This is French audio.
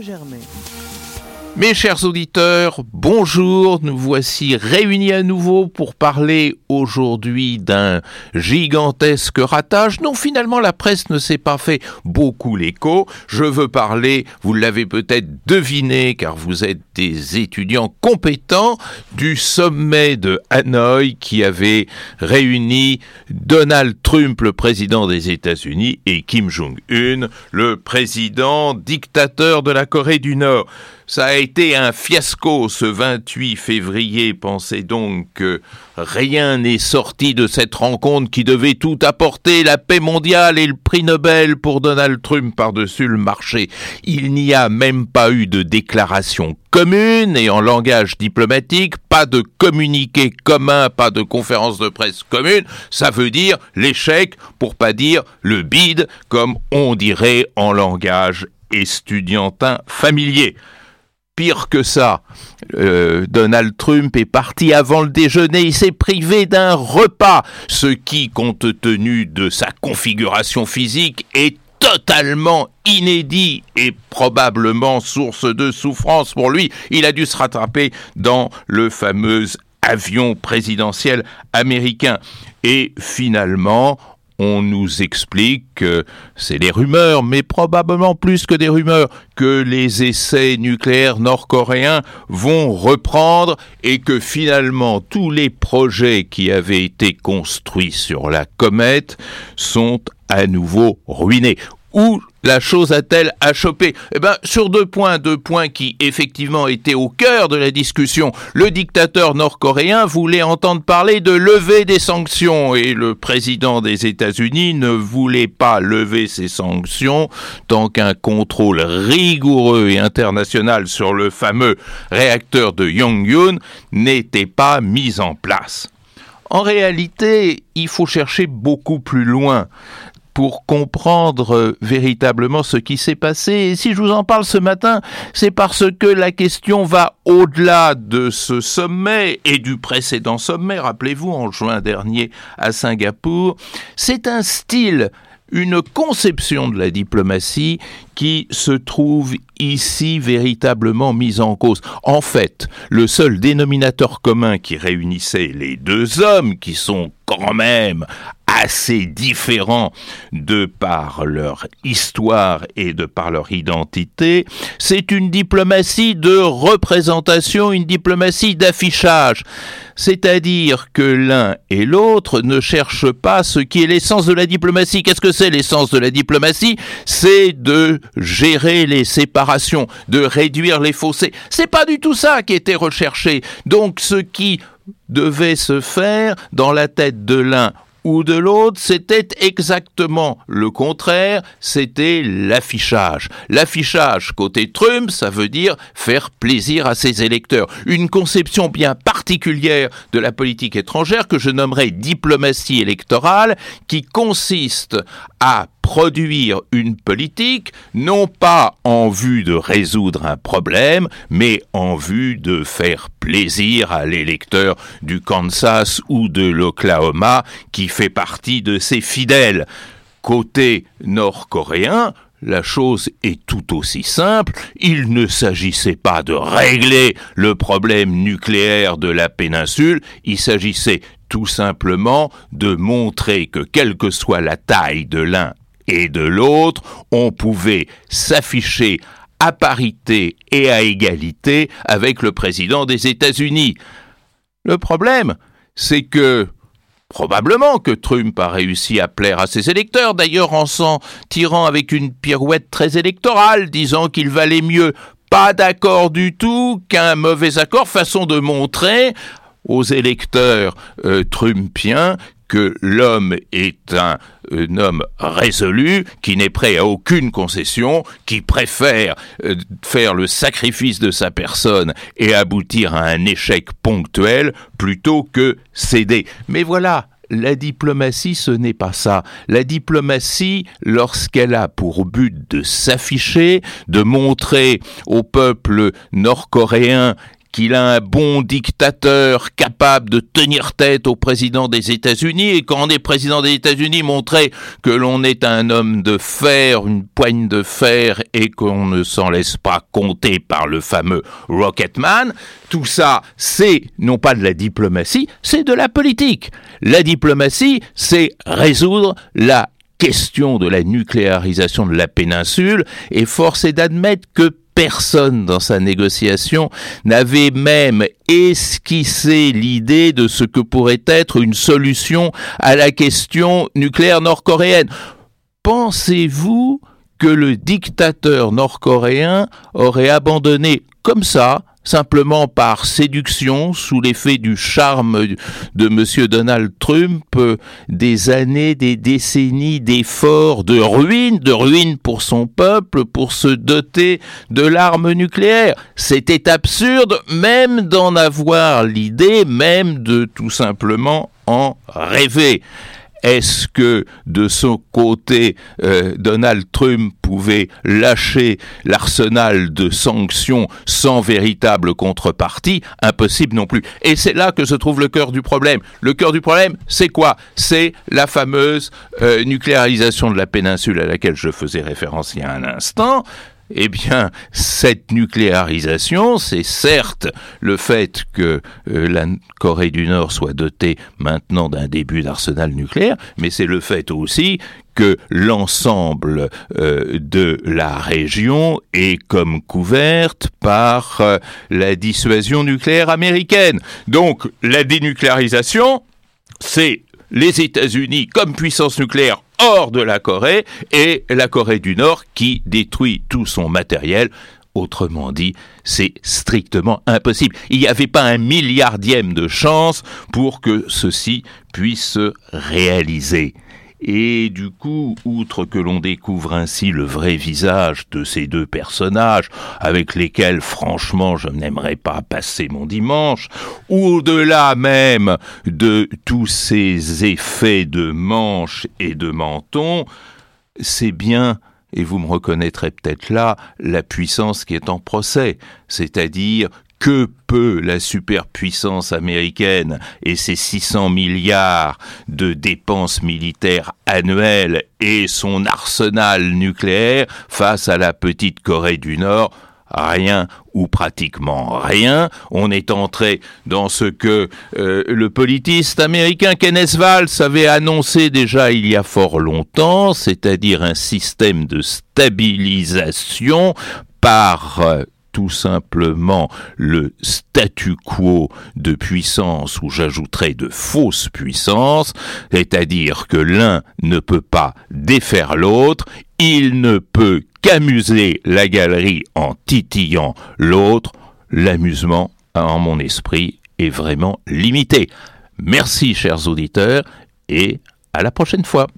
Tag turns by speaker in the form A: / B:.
A: Radio.
B: Mes chers auditeurs, bonjour, nous voici réunis à nouveau pour parler aujourd'hui d'un gigantesque ratage dont finalement la presse ne s'est pas fait beaucoup l'écho. Je veux parler, vous l'avez peut-être deviné car vous êtes des étudiants compétents, du sommet de Hanoï qui avait réuni Donald Trump, le président des États-Unis, et Kim Jong-un, le président dictateur de la Corée du Nord. Ça a été un fiasco ce 28 février. Pensez donc que rien n'est sorti de cette rencontre qui devait tout apporter, la paix mondiale et le prix Nobel pour Donald Trump par-dessus le marché. Il n'y a même pas eu de déclaration commune et en langage diplomatique, pas de communiqué commun, pas de conférence de presse commune. Ça veut dire l'échec, pour pas dire le bide, comme on dirait en langage estudiantin familier. Pire que ça, euh, Donald Trump est parti avant le déjeuner, il s'est privé d'un repas, ce qui, compte tenu de sa configuration physique, est totalement inédit et probablement source de souffrance pour lui. Il a dû se rattraper dans le fameux avion présidentiel américain. Et finalement, on nous explique que c'est des rumeurs, mais probablement plus que des rumeurs, que les essais nucléaires nord-coréens vont reprendre et que finalement tous les projets qui avaient été construits sur la comète sont à nouveau ruinés. Ou la chose a-t-elle achoppé Eh bien, sur deux points, deux points qui effectivement étaient au cœur de la discussion. Le dictateur nord-coréen voulait entendre parler de lever des sanctions et le président des États-Unis ne voulait pas lever ces sanctions tant qu'un contrôle rigoureux et international sur le fameux réacteur de Yongyun n'était pas mis en place. En réalité, il faut chercher beaucoup plus loin pour comprendre euh, véritablement ce qui s'est passé. Et si je vous en parle ce matin, c'est parce que la question va au-delà de ce sommet et du précédent sommet, rappelez-vous, en juin dernier à Singapour. C'est un style une conception de la diplomatie qui se trouve ici véritablement mise en cause. En fait, le seul dénominateur commun qui réunissait les deux hommes, qui sont quand même assez différents de par leur histoire et de par leur identité, c'est une diplomatie de représentation, une diplomatie d'affichage. C'est-à-dire que l'un et l'autre ne cherchent pas ce qui est l'essence de la diplomatie. Qu'est-ce que c'est l'essence de la diplomatie? C'est de gérer les séparations, de réduire les fossés. C'est pas du tout ça qui était recherché. Donc ce qui devait se faire dans la tête de l'un ou de l'autre, c'était exactement le contraire, c'était l'affichage. L'affichage côté Trump, ça veut dire faire plaisir à ses électeurs. Une conception bien particulière de la politique étrangère que je nommerais diplomatie électorale, qui consiste à produire une politique non pas en vue de résoudre un problème, mais en vue de faire plaisir à l'électeur du Kansas ou de l'Oklahoma qui fait partie de ses fidèles. Côté nord-coréen, la chose est tout aussi simple. Il ne s'agissait pas de régler le problème nucléaire de la péninsule, il s'agissait tout simplement de montrer que quelle que soit la taille de l'un et de l'autre, on pouvait s'afficher à parité et à égalité avec le président des États-Unis. Le problème, c'est que probablement que Trump a réussi à plaire à ses électeurs, d'ailleurs en s'en tirant avec une pirouette très électorale, disant qu'il valait mieux pas d'accord du tout qu'un mauvais accord, façon de montrer aux électeurs euh, trumpiens que l'homme est un, homme résolu, qui n'est prêt à aucune concession, qui préfère euh, faire le sacrifice de sa personne et aboutir à un échec ponctuel plutôt que céder. Mais voilà, la diplomatie, ce n'est pas ça. La diplomatie, lorsqu'elle a pour but de s'afficher, de montrer au peuple nord-coréen qu'il a un bon dictateur capable de tenir tête au président des États-Unis et quand on est président des États-Unis, montrer que l'on est un homme de fer, une poigne de fer et qu'on ne s'en laisse pas compter par le fameux Rocketman. Tout ça, c'est non pas de la diplomatie, c'est de la politique. La diplomatie, c'est résoudre la question de la nucléarisation de la péninsule et force est d'admettre que personne dans sa négociation n'avait même esquissé l'idée de ce que pourrait être une solution à la question nucléaire nord-coréenne. Pensez-vous que le dictateur nord-coréen aurait abandonné comme ça simplement par séduction, sous l'effet du charme de M. Donald Trump, des années, des décennies d'efforts, de ruines, de ruines pour son peuple, pour se doter de l'arme nucléaire. C'était absurde même d'en avoir l'idée, même de tout simplement en rêver. Est-ce que de son côté, euh, Donald Trump pouvait lâcher l'arsenal de sanctions sans véritable contrepartie? Impossible non plus. Et c'est là que se trouve le cœur du problème. Le cœur du problème, c'est quoi? C'est la fameuse euh, nucléarisation de la péninsule à laquelle je faisais référence il y a un instant. Eh bien, cette nucléarisation, c'est certes le fait que euh, la Corée du Nord soit dotée maintenant d'un début d'arsenal nucléaire, mais c'est le fait aussi que l'ensemble euh, de la région est comme couverte par euh, la dissuasion nucléaire américaine. Donc, la dénucléarisation, c'est les États-Unis comme puissance nucléaire hors de la Corée et la Corée du Nord qui détruit tout son matériel. Autrement dit, c'est strictement impossible. Il n'y avait pas un milliardième de chance pour que ceci puisse se réaliser. Et du coup, outre que l'on découvre ainsi le vrai visage de ces deux personnages, avec lesquels franchement je n'aimerais pas passer mon dimanche, au-delà même de tous ces effets de manche et de menton, c'est bien et vous me reconnaîtrez peut-être là la puissance qui est en procès, c'est-à-dire que peut la superpuissance américaine et ses 600 milliards de dépenses militaires annuelles et son arsenal nucléaire face à la petite Corée du Nord? Rien ou pratiquement rien. On est entré dans ce que euh, le politiste américain Kenneth Valls avait annoncé déjà il y a fort longtemps, c'est-à-dire un système de stabilisation par euh, tout simplement le statu quo de puissance ou j'ajouterais de fausse puissance, c'est-à-dire que l'un ne peut pas défaire l'autre, il ne peut qu'amuser la galerie en titillant l'autre, l'amusement en mon esprit est vraiment limité. Merci chers auditeurs et à la prochaine fois.